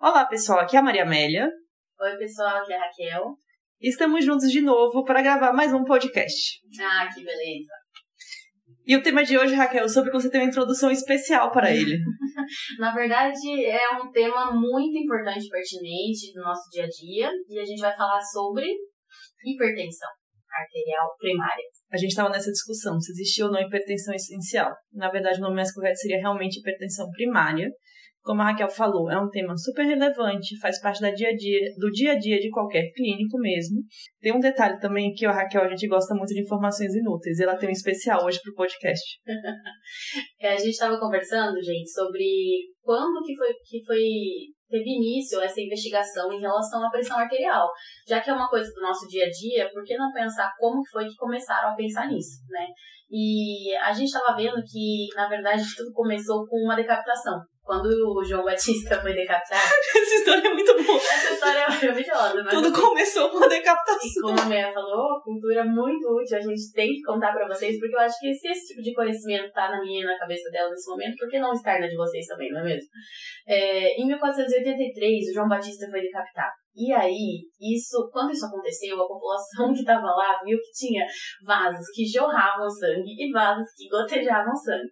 Olá, pessoal. Aqui é a Maria Amélia. Oi, pessoal, aqui é a Raquel. Estamos juntos de novo para gravar mais um podcast. Ah, que beleza. E o tema de hoje, Raquel, sobre que você tem uma introdução especial para ele. Na verdade, é um tema muito importante e pertinente do nosso dia a dia. E a gente vai falar sobre hipertensão arterial primária. A gente estava nessa discussão se existia ou não hipertensão essencial. Na verdade, o nome mais correto seria realmente hipertensão primária. Como a Raquel falou, é um tema super relevante, faz parte da dia a dia, do dia a dia de qualquer clínico mesmo. Tem um detalhe também que a Raquel, a gente gosta muito de informações inúteis. Ela tem um especial hoje para o podcast. é, a gente estava conversando, gente, sobre quando que foi, que foi teve início essa investigação em relação à pressão arterial. Já que é uma coisa do nosso dia a dia, por que não pensar como foi que começaram a pensar nisso, né? E a gente estava vendo que, na verdade, tudo começou com uma decapitação. Quando o João Batista foi decapitado. Essa história é muito boa. Essa história é maravilhosa, né? Tudo começou com a decapitação. E como a Meia falou, cultura é muito útil, a gente tem que contar pra vocês, porque eu acho que se esse tipo de conhecimento tá na minha e na cabeça dela nesse momento, por que não estar na de vocês também, não é mesmo? É, em 1483, o João Batista foi decapitado. E aí, isso, quando isso aconteceu, a população que estava lá viu que tinha vasos que jorravam sangue e vasos que gotejavam sangue.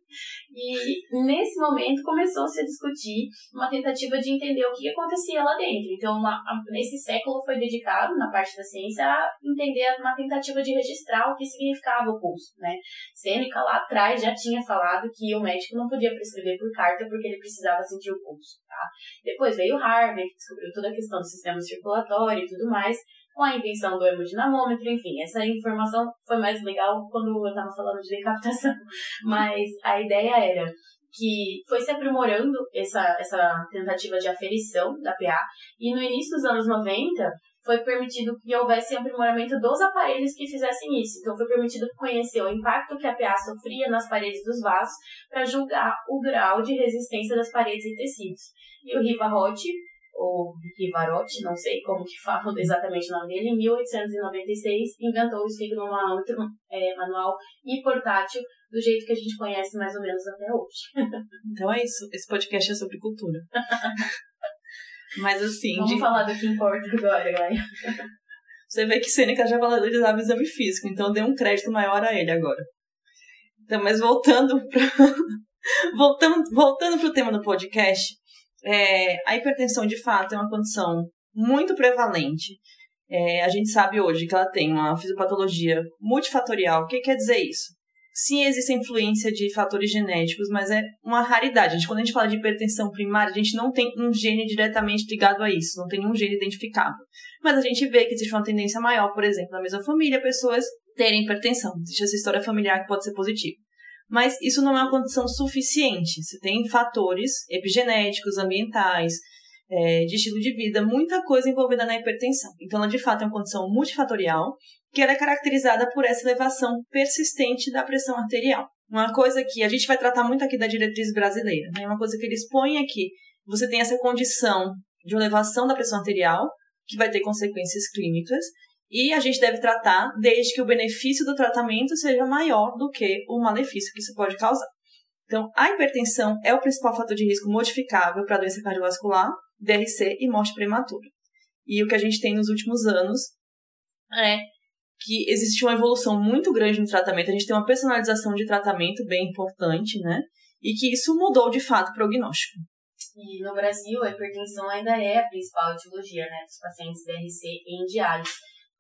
E nesse momento começou-se a discutir uma tentativa de entender o que acontecia lá dentro. Então, uma, nesse século foi dedicado, na parte da ciência, a entender uma tentativa de registrar o que significava o pulso, né? Sêneca lá atrás já tinha falado que o médico não podia prescrever por carta porque ele precisava sentir o pulso, tá? Depois veio Harvey, que descobriu toda a questão do sistema circulatório e tudo mais, com a invenção do hemodinamômetro, enfim, essa informação foi mais legal quando eu estava falando de decapitação, mas a ideia era que foi se aprimorando essa, essa tentativa de aferição da PA, e no início dos anos 90 foi permitido que houvesse aprimoramento dos aparelhos que fizessem isso. Então, foi permitido conhecer o impacto que a PA sofria nas paredes dos vasos para julgar o grau de resistência das paredes e tecidos. E o Rivarot ou Rivarotti, não sei como que falam exatamente o nome dele, em 1896 inventou o esfigmomanômetro é, manual e portátil do jeito que a gente conhece mais ou menos até hoje. Então é isso, esse podcast é sobre cultura. Mas assim... Vamos de... falar do que importa agora, Gaia. Você vê que Sêneca já valorizava o exame físico, então deu um crédito maior a ele agora. Então, mas voltando para voltando, voltando para o tema do podcast, é, a hipertensão, de fato, é uma condição muito prevalente. É, a gente sabe hoje que ela tem uma fisiopatologia multifatorial. O que quer dizer isso? Sim, existe influência de fatores genéticos, mas é uma raridade. A gente, quando a gente fala de hipertensão primária, a gente não tem um gene diretamente ligado a isso, não tem um gene identificável. Mas a gente vê que existe uma tendência maior, por exemplo, na mesma família, pessoas terem hipertensão. Existe essa história familiar que pode ser positiva mas isso não é uma condição suficiente. Você tem fatores epigenéticos, ambientais, é, de estilo de vida, muita coisa envolvida na hipertensão. Então, ela de fato é uma condição multifatorial que ela é caracterizada por essa elevação persistente da pressão arterial. Uma coisa que a gente vai tratar muito aqui da diretriz brasileira, né? Uma coisa que eles põem aqui, você tem essa condição de elevação da pressão arterial, que vai ter consequências clínicas, e a gente deve tratar desde que o benefício do tratamento seja maior do que o malefício que isso pode causar. Então, a hipertensão é o principal fator de risco modificável para doença cardiovascular, DRC e morte prematura. E o que a gente tem nos últimos anos é que existe uma evolução muito grande no tratamento, a gente tem uma personalização de tratamento bem importante, né? E que isso mudou de fato o prognóstico. E no Brasil, a hipertensão ainda é a principal etiologia, né, dos pacientes DRC em diálise.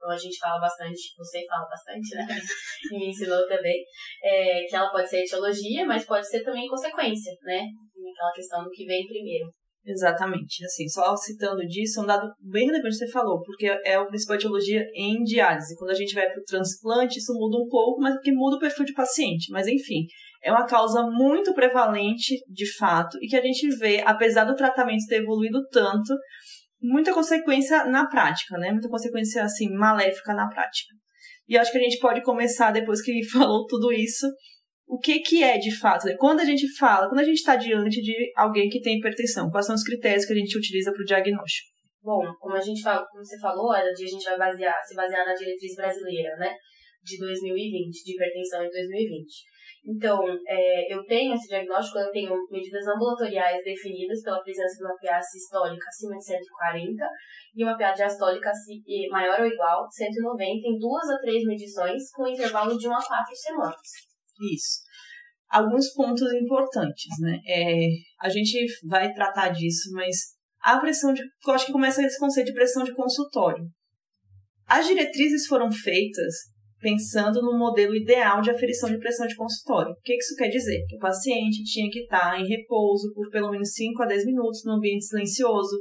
Então a gente fala bastante, você fala bastante, né? E me ensinou também, é, que ela pode ser etiologia, mas pode ser também consequência, né? Aquela questão do que vem primeiro. Exatamente. Assim, só citando disso, é um dado bem relevante que você falou, porque é a principal etiologia em diálise. Quando a gente vai para o transplante, isso muda um pouco, mas que muda o perfil de paciente. Mas, enfim, é uma causa muito prevalente, de fato, e que a gente vê, apesar do tratamento ter evoluído tanto, muita consequência na prática, né? Muita consequência, assim, maléfica na prática. E acho que a gente pode começar, depois que falou tudo isso, o que, que é de fato? Né? Quando a gente fala, quando a gente está diante de alguém que tem hipertensão, quais são os critérios que a gente utiliza para o diagnóstico? Bom, como a gente fala, como você falou, a gente vai basear, se basear na diretriz brasileira, né? de 2020, de hipertensão em 2020. Então, é, eu tenho esse diagnóstico, eu tenho medidas ambulatoriais definidas pela presença de uma PA sistólica acima de 140 e uma PA diastólica maior ou igual, 190, em duas a três medições, com intervalo de 1 a 4 semanas. Isso. Alguns pontos importantes, né? É, a gente vai tratar disso, mas a pressão de. Eu acho que começa esse conceito de pressão de consultório. As diretrizes foram feitas pensando no modelo ideal de aferição de pressão de consultório. O que isso quer dizer? Que o paciente tinha que estar em repouso por pelo menos 5 a 10 minutos no ambiente silencioso,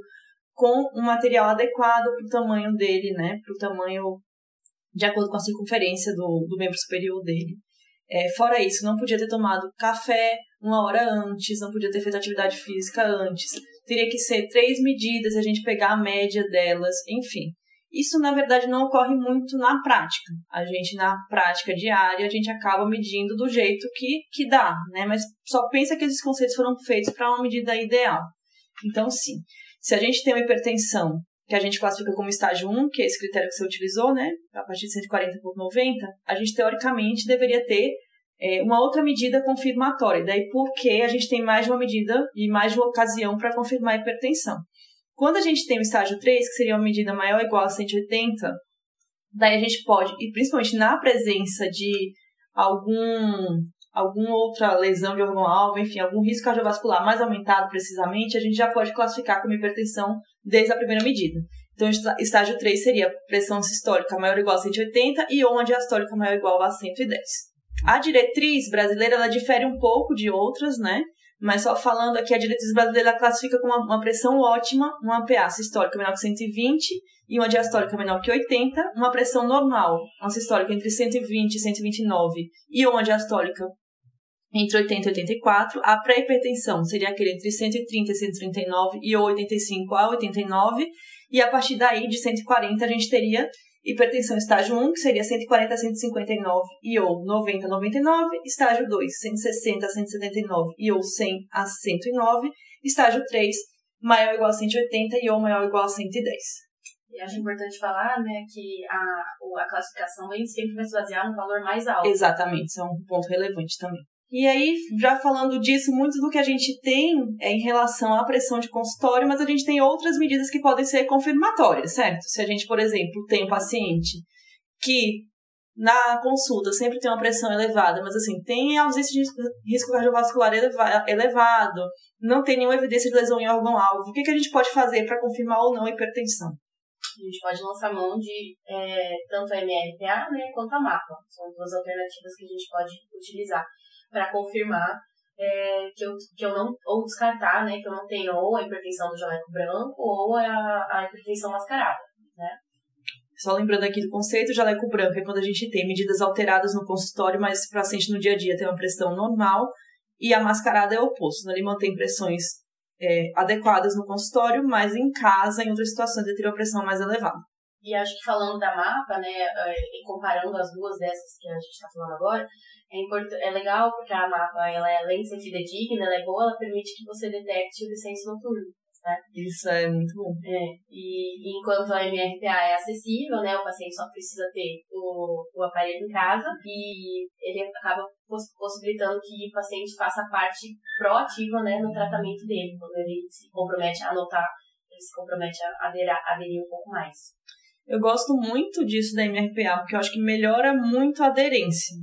com um material adequado para o tamanho dele, né? Para o tamanho de acordo com a circunferência do, do membro superior dele. É, fora isso, não podia ter tomado café uma hora antes, não podia ter feito atividade física antes. Teria que ser três medidas, a gente pegar a média delas, enfim. Isso, na verdade, não ocorre muito na prática. A gente, na prática diária, a gente acaba medindo do jeito que, que dá, né? Mas só pensa que esses conceitos foram feitos para uma medida ideal. Então, sim, se a gente tem uma hipertensão que a gente classifica como estágio 1, que é esse critério que você utilizou, né? A partir de 140 por 90, a gente teoricamente deveria ter é, uma outra medida confirmatória. Daí, porque a gente tem mais de uma medida e mais de uma ocasião para confirmar a hipertensão. Quando a gente tem o estágio 3, que seria uma medida maior ou igual a 180, daí a gente pode, e principalmente na presença de algum alguma outra lesão de órgão-alvo, enfim, algum risco cardiovascular mais aumentado precisamente, a gente já pode classificar como hipertensão desde a primeira medida. Então, estágio 3 seria pressão sistólica maior ou igual a 180 e uma diastólica maior ou igual a 110. A diretriz brasileira, ela difere um pouco de outras, né? Mas só falando aqui, a diretriz brasileira classifica com uma, pressão ótima, uma PA sistólica menor que 120 e uma diastólica menor que 80, uma pressão normal, uma sistólica entre 120 e 129 e uma diastólica entre 80 e 84. A pré-hipertensão seria aquele entre 130 e 139 e 85 a 89. E a partir daí, de 140, a gente teria Hipertensão estágio 1, que seria 140 a 159 e ou 90 a 99. Estágio 2, 160 a 179 e ou 100 a 109. Estágio 3, maior ou igual a 180 e ou maior ou igual a 110. E acho importante falar, né, que a, a classificação sempre vai se basear no valor mais alto. Exatamente, isso é um ponto relevante também. E aí, já falando disso, muito do que a gente tem é em relação à pressão de consultório, mas a gente tem outras medidas que podem ser confirmatórias, certo? Se a gente, por exemplo, tem um paciente que na consulta sempre tem uma pressão elevada, mas assim, tem ausência de risco cardiovascular elevado, não tem nenhuma evidência de lesão em órgão-alvo, o que, que a gente pode fazer para confirmar ou não a hipertensão? A gente pode lançar mão de é, tanto a MRPA né, quanto a MAPA. São duas alternativas que a gente pode utilizar para confirmar é, que, eu, que eu não, ou descartar, né, que eu não tenho ou a hipertensão do jaleco branco ou a, a hipertensão mascarada, né. Só lembrando aqui do conceito, jaleco branco é quando a gente tem medidas alteradas no consultório, mas o paciente no dia a dia tem uma pressão normal, e a mascarada é o oposto, né? ele mantém pressões é, adequadas no consultório, mas em casa, em outras situações, ele teria uma pressão mais elevada. E acho que falando da mapa, né, é, e comparando as duas dessas que a gente está falando agora, é, import... é legal porque a mapa, ela, é, além de ser fidedigna, ela é boa, ela permite que você detecte o descenso noturno. Né? Isso é muito bom. É, e enquanto a MRPA é acessível, né, o paciente só precisa ter o, o aparelho em casa e ele acaba possibilitando que o paciente faça parte proativa né, no tratamento dele, quando ele se compromete a anotar, ele se compromete a aderir, aderir um pouco mais. Eu gosto muito disso da MRPA, porque eu acho que melhora muito a aderência.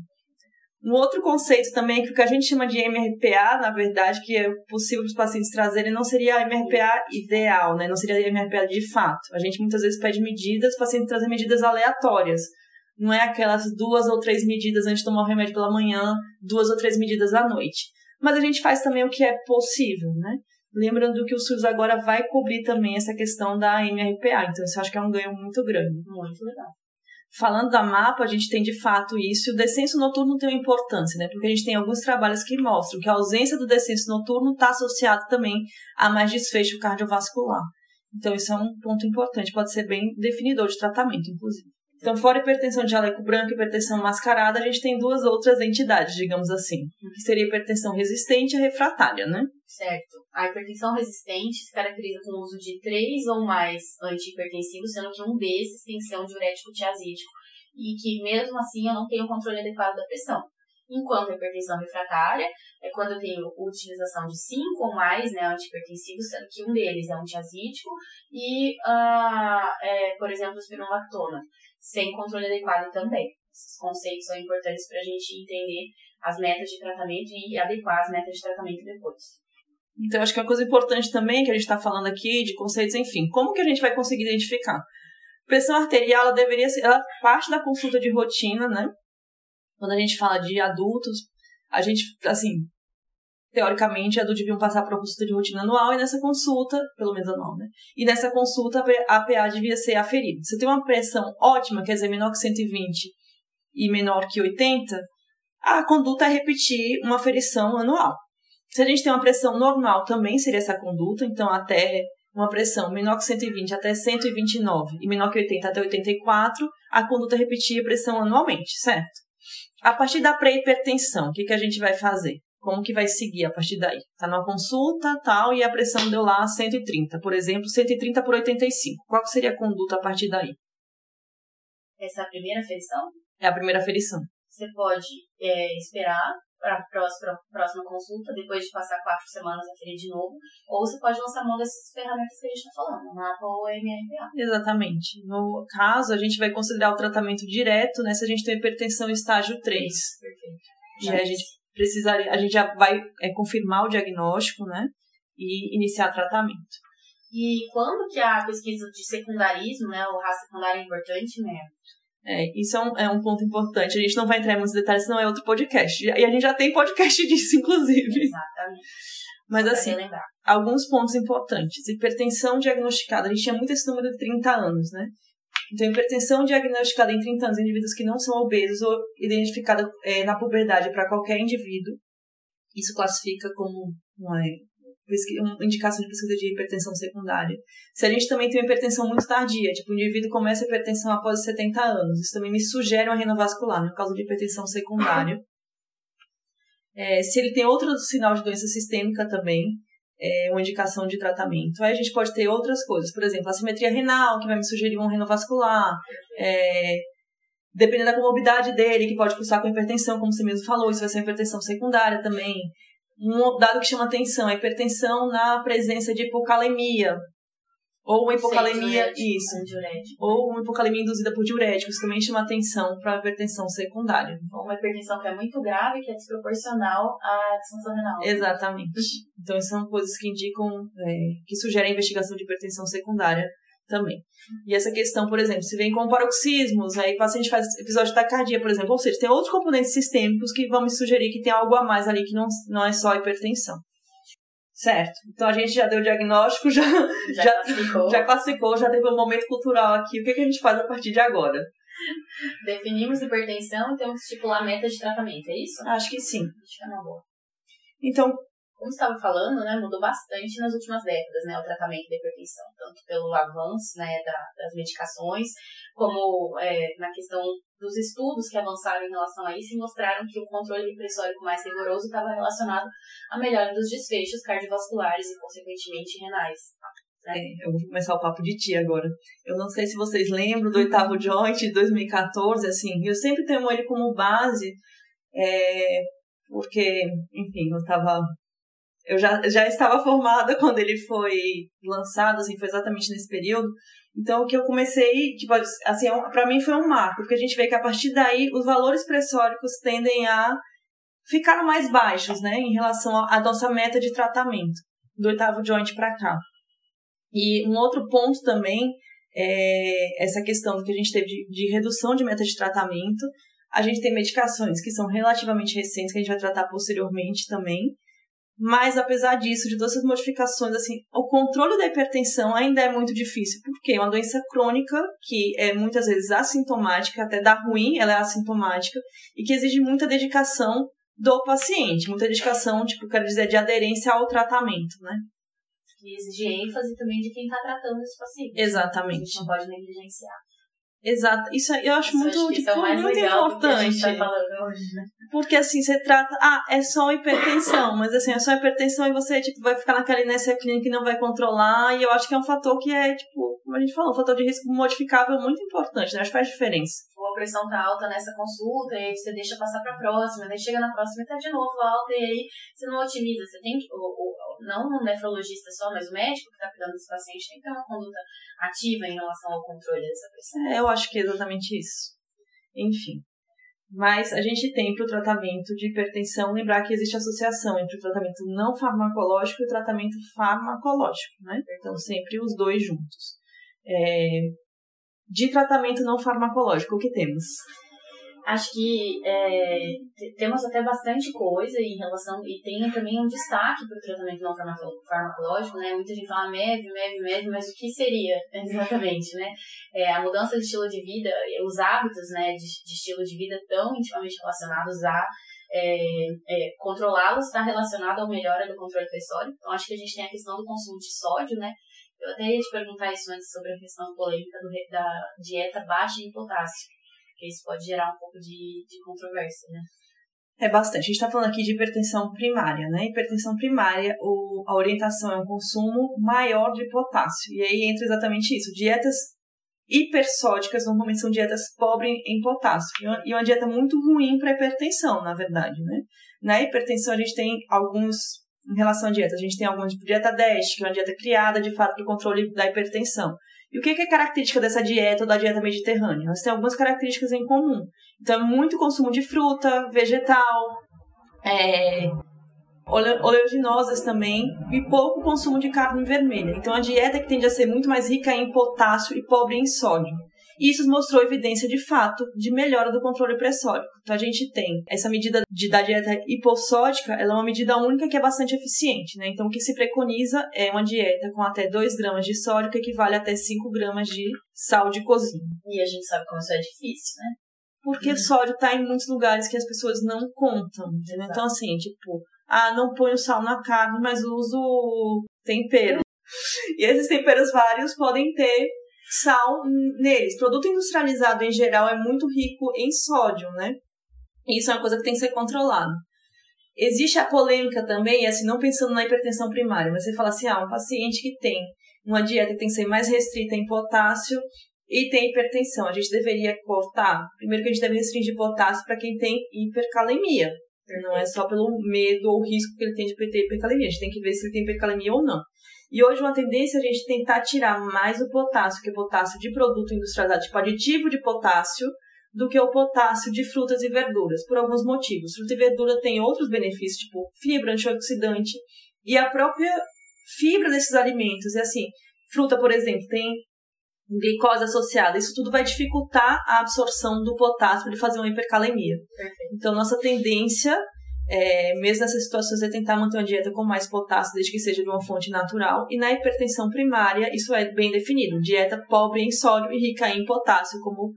Um outro conceito também, que o que a gente chama de MRPA, na verdade, que é possível os pacientes trazerem, não seria a MRPA ideal, né? Não seria a MRPA de fato. A gente muitas vezes pede medidas, o paciente traz medidas aleatórias. Não é aquelas duas ou três medidas antes de tomar o remédio pela manhã, duas ou três medidas à noite. Mas a gente faz também o que é possível, né? Lembrando que o SUS agora vai cobrir também essa questão da MRPA, então isso acho que é um ganho muito grande. Muito legal. Falando da mapa, a gente tem de fato isso, e o descenso noturno tem uma importância, né? Porque a gente tem alguns trabalhos que mostram que a ausência do descenso noturno está associado também a mais desfecho cardiovascular. Então, isso é um ponto importante, pode ser bem definidor de tratamento, inclusive. Então, fora hipertensão de jaleco branco e hipertensão mascarada, a gente tem duas outras entidades, digamos assim, que seria hipertensão resistente e refratária, né? Certo. A hipertensão resistente se caracteriza com o uso de três ou mais antihipertensivos, sendo que um desses tem que ser um diurético tiazídico. e que mesmo assim eu não tenho controle adequado da pressão. Enquanto a hipertensão refratária é quando eu tenho utilização de cinco ou mais né, antihipertensivos, sendo que um deles é antiazídico e, uh, é, por exemplo, espironolactona, sem controle adequado também. Esses conceitos são importantes para a gente entender as metas de tratamento e adequar as metas de tratamento depois. Então, acho que uma coisa importante também que a gente está falando aqui de conceitos, enfim, como que a gente vai conseguir identificar? Pressão arterial, ela deveria ser, ela parte da consulta de rotina, né? Quando a gente fala de adultos, a gente, assim, teoricamente, adultos deviam passar por uma consulta de rotina anual e nessa consulta, pelo menos anual, né? E nessa consulta a PA devia ser aferida. Se tem uma pressão ótima, quer dizer, menor que 120 e menor que 80, a conduta é repetir uma aferição anual. Se a gente tem uma pressão normal, também seria essa conduta, então até uma pressão menor que 120 até 129 e menor que 80 até 84, a conduta repetia a pressão anualmente, certo? A partir da pré-hipertensão, o que, que a gente vai fazer? Como que vai seguir a partir daí? Tá numa consulta, tal, e a pressão deu lá 130, por exemplo, 130 por 85. Qual seria a conduta a partir daí? Essa é a primeira aferição? É a primeira aferição. Você pode é, esperar para a próxima, próxima consulta, depois de passar quatro semanas a ferir de novo, ou você pode lançar mão dessas ferramentas que a gente está falando, MAPA ou MRPA. Exatamente. No caso, a gente vai considerar o tratamento direto, né, se a gente tem hipertensão estágio 3. Isso, perfeito. E a gente precisaria, a gente já vai é, confirmar o diagnóstico, né, e iniciar tratamento. E quando que a pesquisa de secundarismo, né, o raça secundário é importante, né? É, isso é um, é um ponto importante. A gente não vai entrar em muitos detalhes, senão é outro podcast. E a gente já tem podcast disso, inclusive. Exatamente. Mas assim, alguns pontos importantes. Hipertensão diagnosticada. A gente tinha muito esse número de 30 anos, né? Então, hipertensão diagnosticada em 30 anos em indivíduos que não são obesos ou identificada é, na puberdade para qualquer indivíduo. Isso classifica como uma uma indicação de pesquisa de hipertensão secundária. Se a gente também tem uma hipertensão muito tardia, tipo, o indivíduo começa a hipertensão após 70 anos, isso também me sugere uma renovascular, no caso de hipertensão secundária. É, se ele tem outro sinal de doença sistêmica também, é uma indicação de tratamento. Aí a gente pode ter outras coisas, por exemplo, assimetria renal, que vai me sugerir um renovascular, é, dependendo da comorbidade dele, que pode cursar com hipertensão, como você mesmo falou, isso vai ser hipertensão secundária também um dado que chama atenção, a hipertensão na presença de hipocalemia. Ou uma hipocalemia, isso. Ou uma hipocalemia induzida por diuréticos, também chama atenção para a hipertensão secundária. Ou uma hipertensão que é muito grave, que é desproporcional à disfunção renal. Exatamente. Então, são coisas que indicam, é, que sugerem a investigação de hipertensão secundária também. E essa questão, por exemplo, se vem com paroxismos, aí o paciente faz episódio de taquicardia, por exemplo, ou seja, tem outros componentes sistêmicos que vão me sugerir que tem algo a mais ali que não, não é só hipertensão. Certo. Então a gente já deu o diagnóstico, já, já, já, classificou. já classificou, já teve um momento cultural aqui. O que, que a gente faz a partir de agora? Definimos hipertensão e temos que estipular meta de tratamento, é isso? Acho que sim. Acho que é uma boa. Então, como estava falando, né, mudou bastante nas últimas décadas, né, o tratamento da hipertensão, tanto pelo avanço, né, da, das medicações, como é, na questão dos estudos que avançaram em relação a isso e mostraram que o controle pressórico mais rigoroso estava relacionado à melhora dos desfechos cardiovasculares e, consequentemente, renais. Né? É, eu vou começar o papo de ti agora. Eu não sei se vocês lembram do oitavo joint de 2014, assim, eu sempre tenho ele como base, é, porque, enfim, eu estava eu já, já estava formada quando ele foi lançado, assim, foi exatamente nesse período. Então, o que eu comecei, tipo, assim, é para mim foi um marco, porque a gente vê que a partir daí os valores pressóricos tendem a ficar mais baixos, né, em relação à nossa meta de tratamento, do oitavo joint para cá. E um outro ponto também é essa questão que a gente teve de, de redução de meta de tratamento. A gente tem medicações que são relativamente recentes, que a gente vai tratar posteriormente também, mas, apesar disso, de todas essas modificações, assim, o controle da hipertensão ainda é muito difícil. porque É uma doença crônica que é muitas vezes assintomática, até dá ruim, ela é assintomática, e que exige muita dedicação do paciente. Muita dedicação, tipo, quero dizer, de aderência ao tratamento, né? E exige ênfase também de quem está tratando esse paciente. Exatamente. A gente não pode negligenciar. Exato. Isso eu acho isso muito, acho tipo, é muito importante. Tá hoje, né? Porque assim, você trata, ah, é só hipertensão, mas assim, é só hipertensão e você, tipo, vai ficar naquela inércia clínica e não vai controlar, e eu acho que é um fator que é, tipo, como a gente falou, um fator de risco modificável muito importante, né? Acho que faz diferença. O pressão tá alta nessa consulta, e aí você deixa passar pra próxima, daí chega na próxima e tá de novo alta, e aí você não otimiza. Você tem que, o, o, não o nefrologista só, mas o médico que tá cuidando desse paciente tem que ter uma conduta ativa em relação ao controle dessa pressão. É, eu acho que é exatamente isso. Enfim. Mas a gente tem para o tratamento de hipertensão lembrar que existe associação entre o tratamento não farmacológico e o tratamento farmacológico, né? Então, sempre os dois juntos. É, de tratamento não farmacológico, o que temos? Acho que é, temos até bastante coisa em relação. E tem também um destaque para o tratamento não farmacológico, né? Muita gente fala MEV, MEV, MEV, mas o que seria exatamente, né? É, a mudança de estilo de vida, os hábitos né, de, de estilo de vida tão intimamente relacionados a é, é, controlá-los está relacionado à melhora do controle pressórico. Então, acho que a gente tem a questão do consumo de sódio, né? Eu até ia te perguntar isso antes sobre a questão polêmica do, da dieta baixa em potássio, porque isso pode gerar um pouco de, de controvérsia, né? É bastante. A gente está falando aqui de hipertensão primária, né? Hipertensão primária, o, a orientação é um consumo maior de potássio. E aí entra exatamente isso. Dietas hipersódicas normalmente são dietas pobres em potássio. E uma dieta muito ruim para hipertensão, na verdade, né? Na hipertensão a gente tem alguns em relação à dieta. A gente tem alguma tipo dieta DASH, que é uma dieta criada de fato para o controle da hipertensão. E o que é característica dessa dieta ou da dieta mediterrânea? Elas têm algumas características em comum. Então, é muito consumo de fruta, vegetal, é, oleaginosas também e pouco consumo de carne vermelha. Então, a dieta que tende a ser muito mais rica em potássio e pobre em sódio. E isso mostrou evidência de fato de melhora do controle pressórico. Então a gente tem essa medida de, da dieta hipossódica, ela é uma medida única que é bastante eficiente, né? Então o que se preconiza é uma dieta com até 2 gramas de sódio, que equivale a até 5 gramas de sal de cozinha. E a gente sabe como isso é difícil, né? Porque uhum. sódio está em muitos lugares que as pessoas não contam, entendeu? Então assim, tipo, ah, não ponho sal na carne, mas uso tempero. E esses temperos vários podem ter sal neles. Produto industrializado em geral é muito rico em sódio, né? Isso é uma coisa que tem que ser controlada. Existe a polêmica também, assim, não pensando na hipertensão primária, mas você fala assim, ah, um paciente que tem uma dieta que tem que ser mais restrita em potássio e tem hipertensão, a gente deveria cortar? Primeiro que a gente deve restringir potássio para quem tem hipercalemia. Não é só pelo medo ou risco que ele tem de ter hipercalemia. A gente tem que ver se ele tem hipercalemia ou não. E hoje uma tendência é a gente tentar tirar mais o potássio, que é potássio de produto industrializado, tipo aditivo de potássio, do que o potássio de frutas e verduras, por alguns motivos. Fruta e verdura tem outros benefícios, tipo fibra, antioxidante, e a própria fibra desses alimentos. E assim, fruta, por exemplo, tem glicose associada. Isso tudo vai dificultar a absorção do potássio para ele fazer uma hipercalemia. Perfeito. Então, nossa tendência é, mesmo nessas situações, é tentar manter uma dieta com mais potássio, desde que seja de uma fonte natural. E na hipertensão primária, isso é bem definido: dieta pobre em sódio e rica em potássio, como,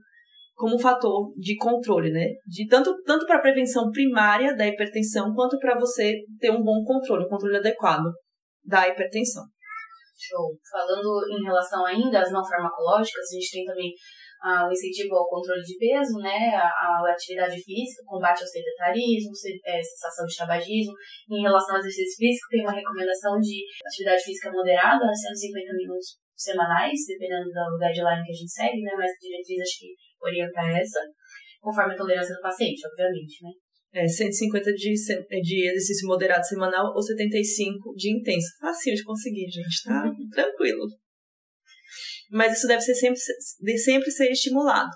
como fator de controle, né? De tanto, tanto para prevenção primária da hipertensão, quanto para você ter um bom controle, um controle adequado da hipertensão. Show. Falando em relação ainda às não farmacológicas, a gente tem também ah, o incentivo ao controle de peso, né, a, a atividade física, combate ao sedentarismo, se, é, sensação de tabagismo. Em relação ao exercício físico, tem uma recomendação de atividade física moderada, 150 minutos semanais, dependendo do guideline que a gente segue, né, mas a diretriz acho que orienta essa, conforme a tolerância do paciente, obviamente, né. É, 150 de, de exercício moderado semanal ou 75 de intenso. Facinho de conseguir, gente, tá? Tranquilo mas isso deve ser sempre, de sempre ser estimulado.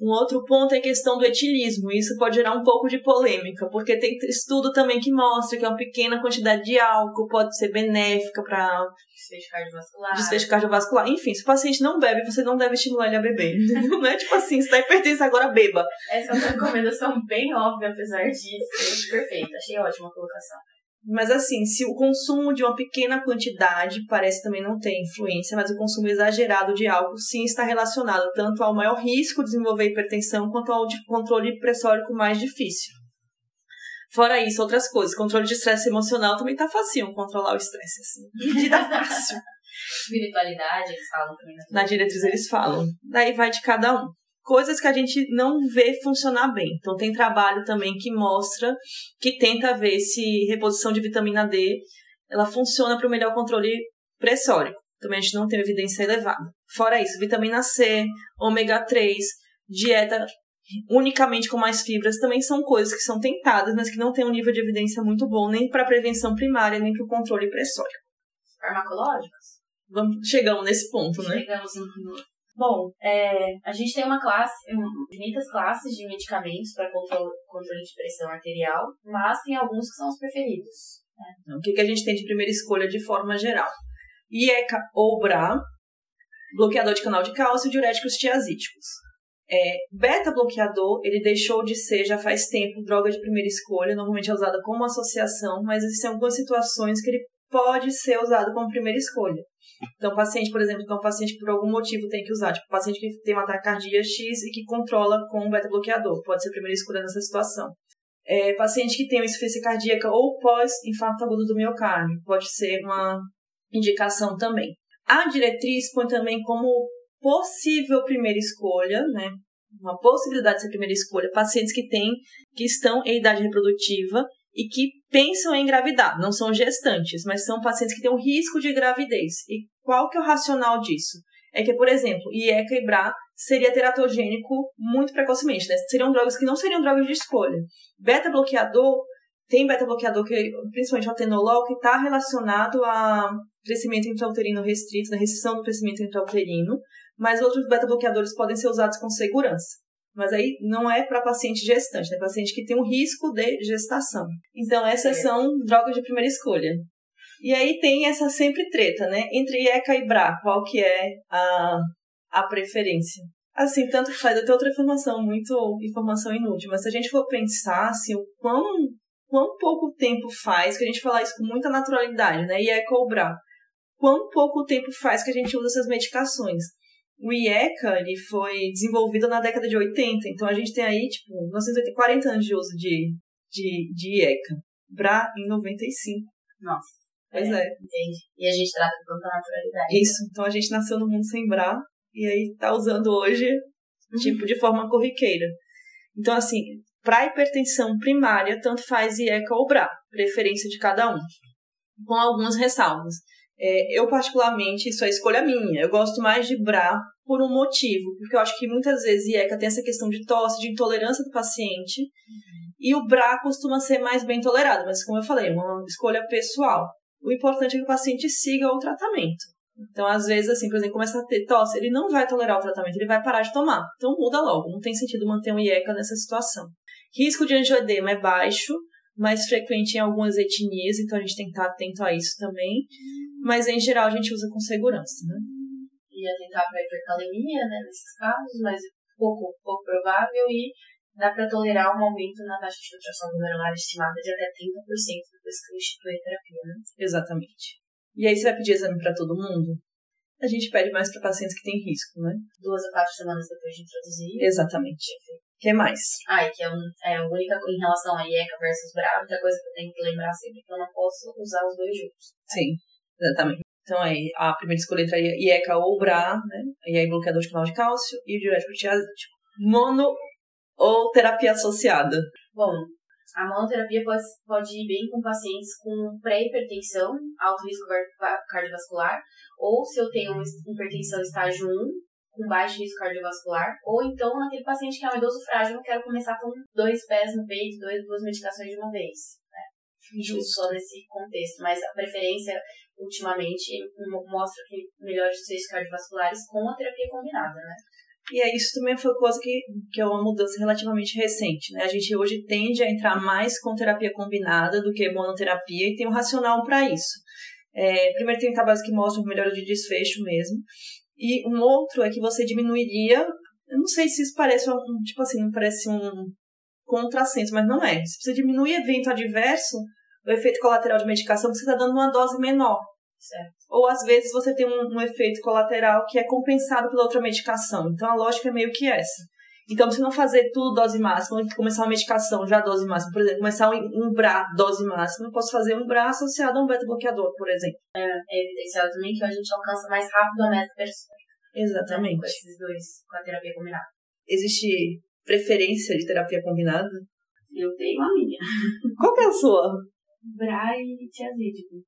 Um outro ponto é a questão do etilismo. Isso pode gerar um pouco de polêmica, porque tem estudo também que mostra que uma pequena quantidade de álcool pode ser benéfica para desfecho cardiovascular. Desfecho cardiovascular. Enfim, se o paciente não bebe, você não deve estimular ele a beber. não é tipo assim, se tá hipertenso agora beba. Essa é uma recomendação bem óbvia, apesar disso. Perfeita, achei ótima a colocação. Mas assim, se o consumo de uma pequena quantidade parece também não ter influência, mas o consumo exagerado de álcool sim está relacionado tanto ao maior risco de desenvolver hipertensão quanto ao controle pressórico mais difícil. Fora isso, outras coisas. Controle de estresse emocional também tá facinho controlar o estresse, assim. Medida fácil. Espiritualidade, eles falam também. Na diretriz eles falam. Daí vai de cada um coisas que a gente não vê funcionar bem. Então tem trabalho também que mostra, que tenta ver se reposição de vitamina D ela funciona para o melhor controle pressórico. Também a gente não tem evidência elevada. Fora isso, vitamina C, ômega 3, dieta unicamente com mais fibras também são coisas que são tentadas, mas que não têm um nível de evidência muito bom nem para prevenção primária, nem para o controle pressório. Farmacológicos? Vamos, chegamos nesse ponto, né? Chegamos no... Bom, é, a gente tem uma classe, infinitas classes de medicamentos para controle, controle de pressão arterial, mas tem alguns que são os preferidos. Né? O que, que a gente tem de primeira escolha de forma geral? IECA ou BRA, bloqueador de canal de cálcio diuréticos tiazíticos. É, beta-bloqueador, ele deixou de ser já faz tempo droga de primeira escolha, normalmente é usada como associação, mas existem algumas situações que ele pode ser usado como primeira escolha. Então, paciente, por exemplo, um paciente por algum motivo tem que usar, tipo, paciente que tem uma taquicardia X e que controla com um beta-bloqueador, pode ser a primeira escolha nessa situação. É, paciente que tem uma insuficiência cardíaca ou pós-infarto agudo do miocárdio, pode ser uma indicação também. A diretriz põe também como possível primeira escolha, né? Uma possibilidade de ser primeira escolha, pacientes que têm, que estão em idade reprodutiva e que pensam em engravidar, não são gestantes, mas são pacientes que têm um risco de gravidez. E qual que é o racional disso? É que, por exemplo, IECA e BRA seria teratogênico muito precocemente, né? Seriam drogas que não seriam drogas de escolha. Beta-bloqueador, tem beta-bloqueador, que, principalmente o atenolol, que está relacionado a crescimento intrauterino restrito, na restrição do crescimento intrauterino, mas outros beta-bloqueadores podem ser usados com segurança. Mas aí não é para paciente gestante, é paciente que tem um risco de gestação. Então essas são drogas de primeira escolha. E aí tem essa sempre treta, né? Entre ECA e BRA, qual que é a, a preferência? Assim, tanto faz, tenho outra informação, muito informação inútil, mas se a gente for pensar, assim, o quão, quão pouco tempo faz, que a gente fala isso com muita naturalidade, né? ECA ou BRA, quão pouco tempo faz que a gente usa essas medicações o IECA ele foi desenvolvido na década de 80, então a gente tem aí, tipo, 1980, 40 anos de uso de, de, de IECA. BRA em 95. Nossa. Pois é. é. Entendi. E a gente trata com tanta naturalidade. Isso, então a gente nasceu no mundo sem BRA e aí tá usando hoje, uhum. tipo, de forma corriqueira. Então, assim, para hipertensão primária, tanto faz IECA ou BRA, preferência de cada um, com algumas ressalvas. É, eu, particularmente, isso é escolha minha. Eu gosto mais de BRA por um motivo, porque eu acho que muitas vezes IECA tem essa questão de tosse, de intolerância do paciente, uhum. e o BRA costuma ser mais bem tolerado, mas como eu falei, é uma escolha pessoal. O importante é que o paciente siga o tratamento. Então, às vezes, assim, por exemplo, começa a ter tosse, ele não vai tolerar o tratamento, ele vai parar de tomar. Então, muda logo. Não tem sentido manter um IECA nessa situação. Risco de angioedema é baixo, mais frequente em algumas etnias, então a gente tem que estar atento a isso também. Mas em geral a gente usa com segurança, né? E atentar para hipercalemia, né, nesses casos, mas pouco, pouco provável e dá para tolerar um aumento na taxa de filtração glomerular estimada de até 30% depois que institui a terapia, né? Exatamente. E aí você vai pedir exame para todo mundo? A gente pede mais para pacientes que têm risco, né? Duas a quatro semanas depois de introduzir. Exatamente. Perfeito que mais? Ah, e que é, um, é a única em relação a IECA versus BRA, a coisa que eu tenho que lembrar sempre que eu não posso usar os dois juntos. Sim, exatamente. Então aí, a primeira escolha entraria IECA ou BRA, né? E aí bloqueador de canal de cálcio e o diurético tiazídico. Mono ou terapia associada? Bom, a monoterapia pode, pode ir bem com pacientes com pré-hipertensão, alto risco cardiovascular, ou se eu tenho hipertensão estágio 1, com baixo risco cardiovascular, ou então naquele paciente que é um idoso frágil, eu quero começar com dois pés no peito, dois, duas medicações de uma vez. Né? Justo. Só nesse contexto, mas a preferência ultimamente mostra que melhores os riscos cardiovasculares com a terapia combinada, né? E aí isso também foi coisa que, que é uma mudança relativamente recente, né? A gente hoje tende a entrar mais com terapia combinada do que monoterapia e tem um racional para isso. É, primeiro tem trabalhos que mostram melhora de desfecho mesmo, e um outro é que você diminuiria. Eu não sei se isso parece um, tipo assim, não parece um contrassenso, mas não é. Se você diminui evento adverso, o efeito colateral de medicação, você está dando uma dose menor. Certo. Ou às vezes você tem um, um, efeito colateral que é compensado pela outra medicação. Então a lógica é meio que essa. Então, se não fazer tudo dose máxima, começar uma medicação já dose máxima, por exemplo, começar um, um BRA dose máxima, eu posso fazer um BRA associado a um beta-bloqueador, por exemplo. É, é evidenciado também que a gente alcança mais rápido a meta. Exatamente. Né, com esses dois, com a terapia combinada. Existe preferência de terapia combinada? Eu tenho a minha. Qual que é a sua? BRA e tiazídico.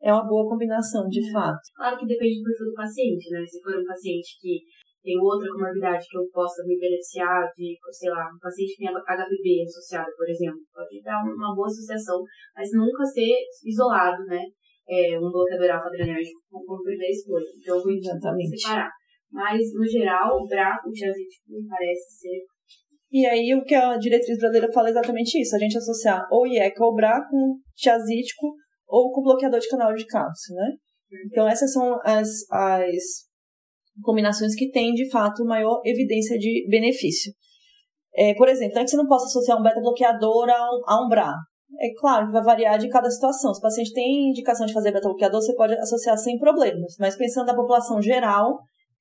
É uma boa combinação, de é. fato. Claro que depende do perfil do paciente, né? Se for um paciente que tem outra comorbidade que eu possa me beneficiar de, sei lá, um paciente que tem HPV associado, por exemplo. Pode dar uma boa associação, mas nunca ser isolado, né? É, um bloqueador alfa-adrenérgico como primeira escolha. Então, eu vou Exatamente. separar. Mas, no geral, o BRA, o tiazídico, me parece ser e aí, o que a diretriz brasileira fala é exatamente isso: a gente associar ou IECA ou BRA com tiazídico ou com bloqueador de canal de cálcio, né? Então, essas são as, as combinações que têm, de fato, maior evidência de benefício. É, por exemplo, não é que você não possa associar um beta-bloqueador a um, a um BRA. É claro que vai variar de cada situação. Se o paciente tem indicação de fazer beta-bloqueador, você pode associar sem problemas. Mas pensando na população geral,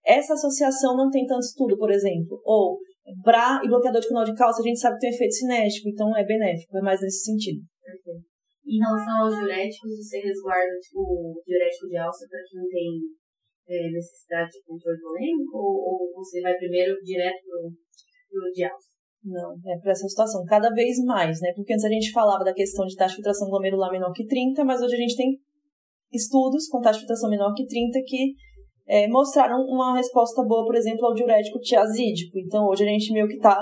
essa associação não tem tanto estudo, por exemplo. Ou BRA e bloqueador de canal de cálcio, a gente sabe que tem um efeito cinético, então é benéfico, é mais nesse sentido. Perfeito. Em relação aos diuréticos, você resguarda tipo, o diurético de alça para quem tem é, necessidade de controle volêmico ou, ou, você vai primeiro direto pro, pro de alça? Não, é para essa situação, cada vez mais, né? Porque antes a gente falava da questão de taxa de filtração glomerular menor que 30, mas hoje a gente tem estudos com taxa de filtração menor que 30 que é, mostraram uma resposta boa, por exemplo, ao diurético tiazídico. Então, hoje a gente meio que está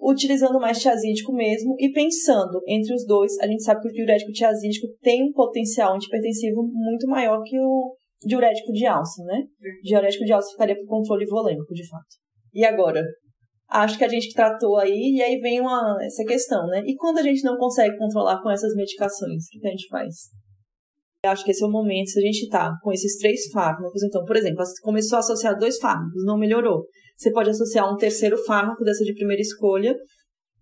utilizando mais tiazídico mesmo e pensando entre os dois, a gente sabe que o diurético tiazídico tem um potencial antipertensivo muito maior que o diurético de alça, né? O diurético de alça ficaria para controle volêmico, de fato. E agora? Acho que a gente tratou aí, e aí vem uma, essa questão, né? E quando a gente não consegue controlar com essas medicações, o que a gente faz? Acho que esse é o momento, se a gente tá com esses três fármacos, então, por exemplo, você começou a associar dois fármacos, não melhorou. Você pode associar um terceiro fármaco dessa de primeira escolha.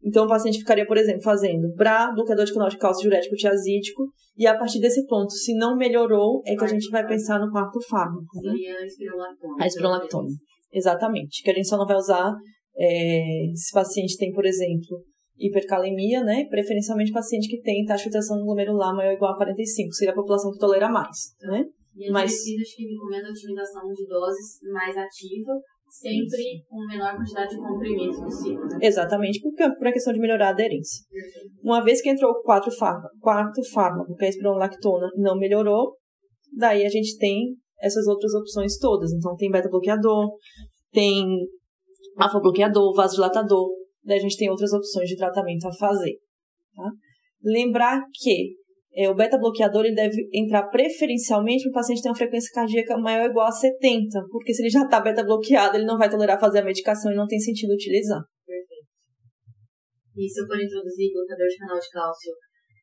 Então, o paciente ficaria, por exemplo, fazendo BRA, bloqueador de canal de cálcio diurético tiazídico, e a partir desse ponto, se não melhorou, é que a gente vai pensar no quarto fármaco. Né? Seria a espirolactona. A espirolactona, exatamente. Que a gente só não vai usar é, se o paciente tem, por exemplo, hipercalemia, né? Preferencialmente paciente que tem taxa de filtração glomerular maior ou igual a 45, seria a população que tolera mais, né? E as Mas... diretriz que recomendam a utilização de doses mais ativa, sempre com menor quantidade de comprimidos possível. Né? Exatamente, porque por uma questão de melhorar a aderência. Uma vez que entrou o quarto fármaco, quarto fármaco, que é a espironolactona, não melhorou, daí a gente tem essas outras opções todas. Então tem beta-bloqueador, tem alfa-bloqueador, vasodilatador, Daí a gente tem outras opções de tratamento a fazer. Tá? Lembrar que é, o beta-bloqueador ele deve entrar preferencialmente para o paciente ter uma frequência cardíaca maior ou igual a 70, porque se ele já está beta-bloqueado, ele não vai tolerar fazer a medicação e não tem sentido utilizar. Perfeito. E se eu for introduzir bloqueador de canal de cálcio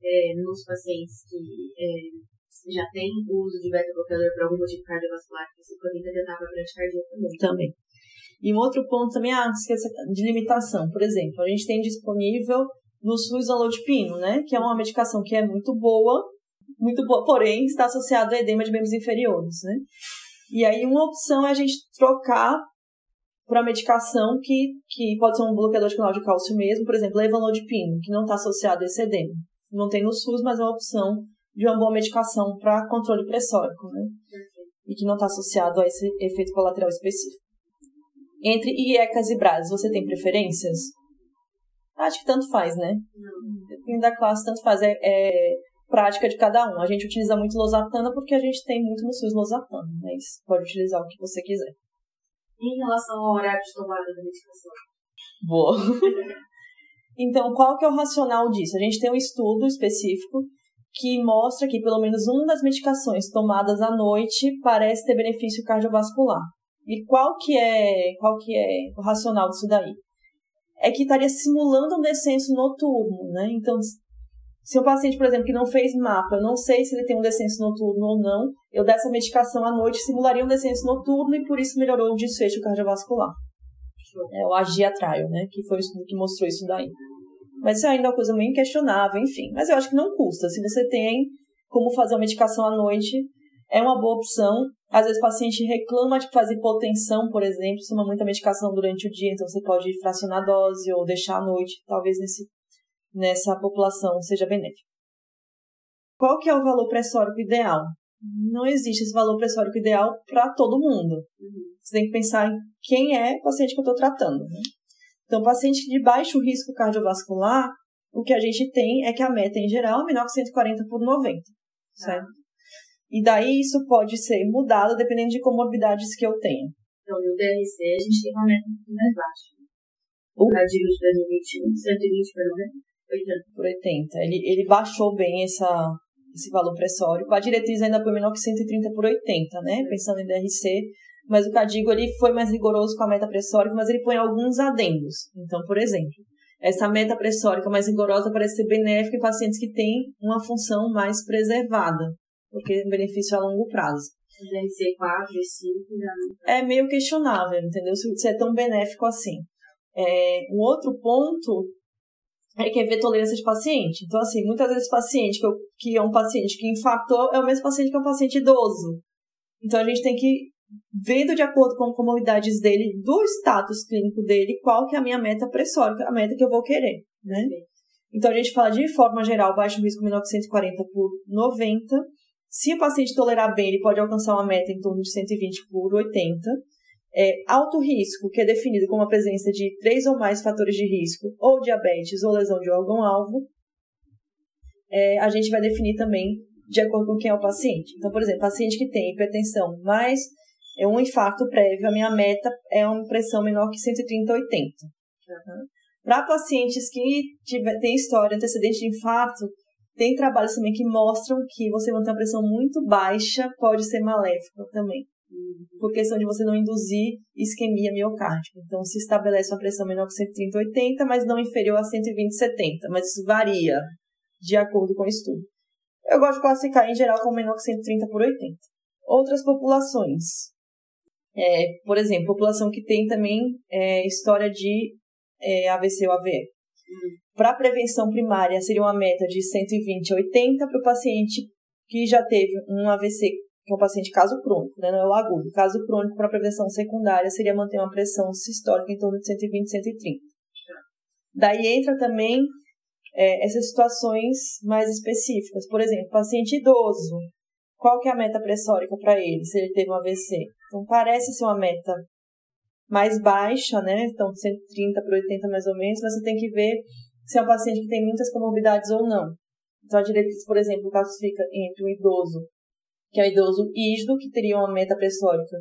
é, nos pacientes que é, já têm uso de beta-bloqueador por algum motivo cardiovascular, você pode tentar para bradicardia também. Também. E um outro ponto também, ah, esquece de limitação. Por exemplo, a gente tem disponível no SUS alodipino, né? Que é uma medicação que é muito boa, muito boa, porém está associada a edema de membros inferiores, né? E aí uma opção é a gente trocar para medicação que, que pode ser um bloqueador de canal de cálcio mesmo, por exemplo, levanodipino, que não está associado a esse edema. Não tem no SUS, mas é uma opção de uma boa medicação para controle pressórico, né? E que não está associado a esse efeito colateral específico. Entre IECAS e BRAS, você tem preferências? Acho que tanto faz, né? Depende da classe, tanto faz. É, é, prática de cada um. A gente utiliza muito losartana porque a gente tem muito no SUS losartana, mas pode utilizar o que você quiser. Em relação ao horário de tomada da medicação? Boa. então, qual que é o racional disso? A gente tem um estudo específico que mostra que pelo menos uma das medicações tomadas à noite parece ter benefício cardiovascular. E qual que é, qual que é o racional disso daí? É que estaria simulando um descenso noturno, né? Então, se um paciente, por exemplo, que não fez mapa, eu não sei se ele tem um descenso noturno ou não, eu dessa medicação à noite simularia um descenso noturno e por isso melhorou o desfecho cardiovascular. É o AGIA Trial, né? Que foi o estudo que mostrou isso daí. Mas isso ainda é uma coisa meio inquestionável, enfim. Mas eu acho que não custa. Se você tem como fazer uma medicação à noite, é uma boa opção. Às vezes o paciente reclama de fazer hipotensão, por exemplo, toma muita medicação durante o dia, então você pode fracionar a dose ou deixar à noite, talvez nesse, nessa população seja benéfico. Qual que é o valor pressórico ideal? Não existe esse valor pressórico ideal para todo mundo. Você tem que pensar em quem é o paciente que eu estou tratando. Né? Então, paciente de baixo risco cardiovascular, o que a gente tem é que a meta em geral é menor que 140 por 90, certo? E daí isso pode ser mudado dependendo de comorbidades que eu tenho. Então, no DRC, a gente tem uma meta um pouquinho mais baixa. O Cadigo de 2021, 120 por 80. Por 80. Ele, ele baixou bem essa, esse valor pressório. A diretriz ainda foi menor que 130 por 80, né? Pensando em DRC. Mas o Cadigo ele foi mais rigoroso com a meta pressórica, mas ele põe alguns adendos. Então, por exemplo, essa meta pressórica mais rigorosa parece ser benéfica em pacientes que têm uma função mais preservada, porque é um benefício a longo prazo. DRC 4 e 5 já É meio questionável, entendeu? Se é tão benéfico assim. É, um outro ponto é que é ver tolerância de paciente. Então, assim, muitas vezes paciente que, eu, que é um paciente que infartou é o mesmo paciente que é um paciente idoso. Então, a gente tem que, vendo de acordo com comorbidades dele, do status clínico dele, qual que é a minha meta pressórica, a meta que eu vou querer, né? Então, a gente fala de forma geral, baixo risco menor que 140 por 90. Se o paciente tolerar bem, ele pode alcançar uma meta em torno de 120 por 80. É, alto risco, que é definido como a presença de três ou mais fatores de risco, ou diabetes ou lesão de órgão-alvo, é, a gente vai definir também de acordo com quem é o paciente. Então, por exemplo, paciente que tem hipertensão, mas é um infarto prévio, a minha meta é uma pressão menor que 130-80. Uhum. Para pacientes que tiver, têm história, antecedente de infarto, tem trabalhos também que mostram que você manter uma pressão muito baixa pode ser maléfico também. Por questão de você não induzir isquemia miocárdica. Então, se estabelece uma pressão menor que 130, 80, mas não inferior a 120, 70. Mas isso varia de acordo com o estudo. Eu gosto de classificar em geral como menor que 130 por 80. Outras populações. É, por exemplo, população que tem também é, história de é, AVC ou AVE. Para prevenção primária, seria uma meta de 120 a 80 para o paciente que já teve um AVC, que é um paciente caso crônico, né, não é o agudo. Caso crônico para prevenção secundária seria manter uma pressão sistólica em torno de 120 130. Daí entra também é, essas situações mais específicas. Por exemplo, paciente idoso. Qual que é a meta pressórica para ele, se ele teve um AVC? Então, parece ser uma meta mais baixa, né? Então, 130 por 80 mais ou menos, mas você tem que ver se é um paciente que tem muitas comorbidades ou não. Então, a diretriz, por exemplo, classifica entre o idoso, que é o idoso ígido, que teria uma meta pressórica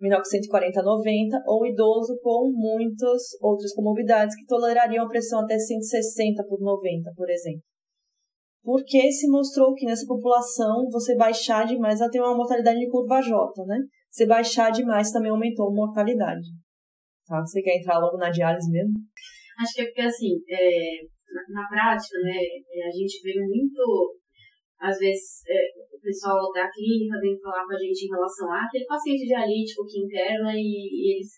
menor que 140 a 90, ou idoso com muitas outras comorbidades que tolerariam a pressão até 160 por 90, por exemplo. Porque se mostrou que nessa população você baixar demais, ela tem uma mortalidade de curva J, né? Você baixar demais também aumentou a mortalidade. Tá? Você quer entrar logo na diálise mesmo? Acho que é porque, assim, é, na, na, prática, né, é, a gente vê muito, às vezes, é, o pessoal da clínica vem falar com a gente em relação a aquele paciente dialítico que interna e, e eles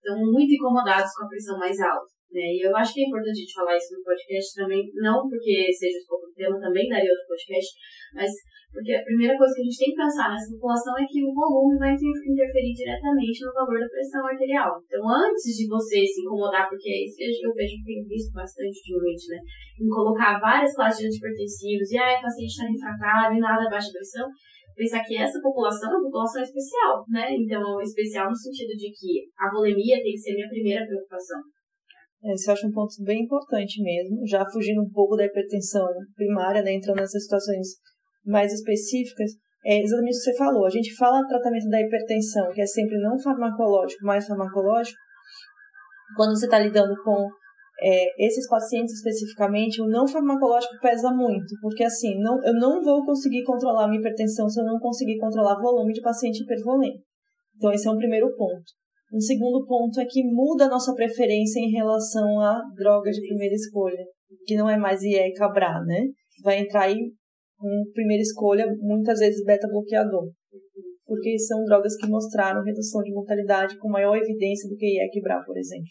estão muito incomodados com a pressão mais alta. Né? E eu acho que é importante a gente falar isso no podcast também, não porque seja o escopo do tema, também daria outro podcast, mas porque a primeira coisa que a gente tem que pensar nessa população é que o volume vai interferir diretamente no valor da pressão arterial. Então, antes de você se incomodar, porque é isso que eu vejo que tenho visto bastante ultimamente, né? Em colocar várias classes de antipertensivos, e aí o paciente está refratário e nada baixa pressão, pensar que essa população é uma população especial, né? Então, especial no sentido de que a volemia tem que ser minha primeira preocupação. Esse eu acho um ponto bem importante mesmo, já fugindo um pouco da hipertensão primária, né, entrando nessas situações mais específicas, é exatamente o que você falou. A gente fala tratamento da hipertensão, que é sempre não farmacológico, mais farmacológico. Quando você está lidando com é, esses pacientes especificamente, o não farmacológico pesa muito, porque assim, não, eu não vou conseguir controlar a minha hipertensão se eu não conseguir controlar o volume de paciente hipervolêmico. Então, esse é um primeiro ponto. Um segundo ponto é que muda a nossa preferência em relação à droga de primeira escolha, que não é mais IE e Cabra, né? Vai entrar aí com primeira escolha, muitas vezes beta-bloqueador, porque são drogas que mostraram redução de mortalidade com maior evidência do que IE Cabra, por exemplo.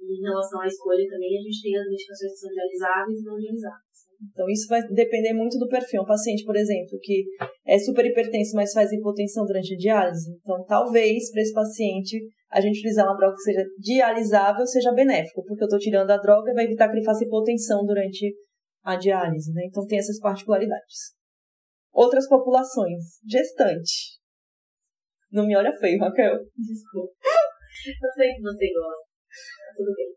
Em relação à escolha também, a gente tem as medicações que são dialisáveis e não dialisáveis. Então, isso vai depender muito do perfil. Um paciente, por exemplo, que é super hipertenso, mas faz hipotensão durante a diálise. Então, talvez, para esse paciente, a gente utilizar uma droga que seja dialisável seja benéfico, porque eu estou tirando a droga e vai evitar que ele faça hipotensão durante a diálise, né? Então, tem essas particularidades. Outras populações. Gestante. Não me olha feio, Raquel. Desculpa. Eu sei que você gosta. Tudo bem.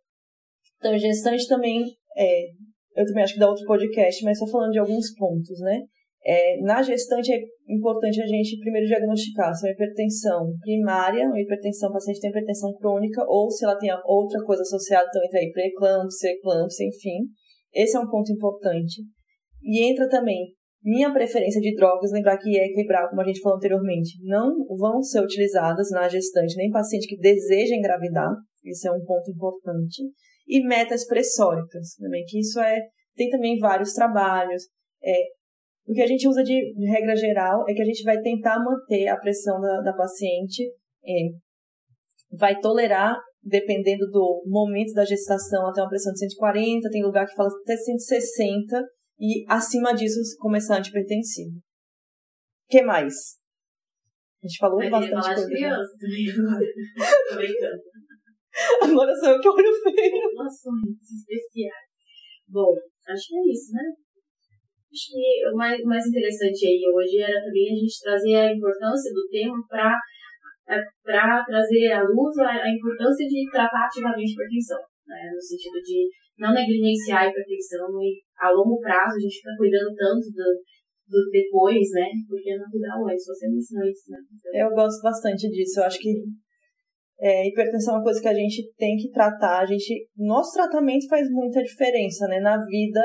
Então, gestante também é, eu também acho que dá outro podcast, mas só falando de alguns pontos, né? É, na gestante é importante a gente primeiro diagnosticar se é uma hipertensão primária, uma hipertensão, o paciente tem hipertensão crônica, ou se ela tem outra coisa associada, então entra aí pré-eclâmpsia, eclâmpsia, enfim. Esse é um ponto importante. E entra também minha preferência de drogas, lembrar que é equilibrar, como a gente falou anteriormente, não vão ser utilizadas na gestante, nem paciente que deseja engravidar, esse é um ponto importante. E metas pressóricas, também, que isso é, tem também vários trabalhos. É, o que a gente usa de, de, regra geral é que a gente vai tentar manter a pressão da, da paciente, é, vai tolerar, dependendo do momento da gestação, até uma pressão de 140, tem lugar que fala até 160, e acima disso começar antipertensivo. O que mais? A gente falou bastante coisa. Criança também Tô brincando. Agora sou eu que olho feio. Populações especiais. Bom, acho que é isso, né? Acho que o mais, mais interessante aí hoje era também a gente trazer a importância do tema para para trazer à luz a, a importância de tratar ativamente a hipertensão, né? no sentido de não negligenciar a hipertensão e a longo prazo a gente fica cuidando tanto do, do depois, né? Porque não cuidar o antes. Você me ensinou isso, né? Eu gosto bastante disso. Eu acho que é, hipertensão é uma coisa que a gente tem que tratar. A gente, nosso tratamento faz muita diferença, né? Na vida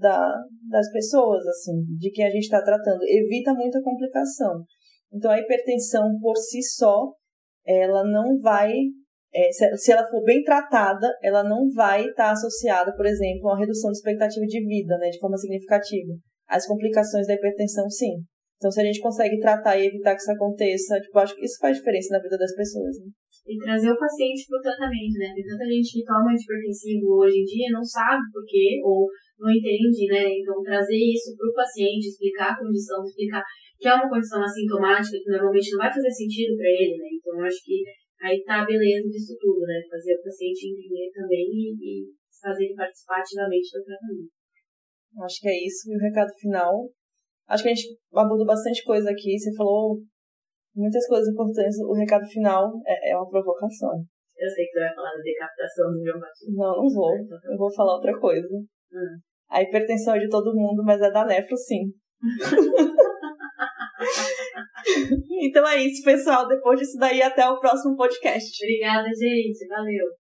da, das pessoas, assim, de quem a gente está tratando. Evita muita complicação. Então, a hipertensão por si só, ela não vai é, se, se, ela for bem tratada, ela não vai estar tá associada, por exemplo, a uma redução de expectativa de vida, né, de forma significativa. As complicações da hipertensão, sim. Então, se a gente consegue tratar e evitar que isso aconteça, tipo, acho que isso faz diferença na vida das pessoas. Né? E trazer o paciente para o tratamento, né? Tem tanta gente que toma antipertensivo hoje em dia não sabe por quê, ou não entende, né? Então, trazer isso para o paciente, explicar a condição, explicar que é uma condição assintomática que normalmente não vai fazer sentido para ele, né? Então, eu acho que Aí tá a beleza disso tudo, né? Fazer o paciente entender também e, e fazer ele participar ativamente do tratamento. Acho que é isso. E o recado final. Acho que a gente abordou bastante coisa aqui. Você falou muitas coisas importantes. O recado final é, é uma provocação. Eu sei que você vai falar da decapitação do João Batista. Não, não vou. Então tá Eu vou falar outra coisa. Hum. A hipertensão é de todo mundo, mas é da nefro, sim. então é isso, pessoal. Depois disso daí, até o próximo podcast. Obrigada, gente. Valeu.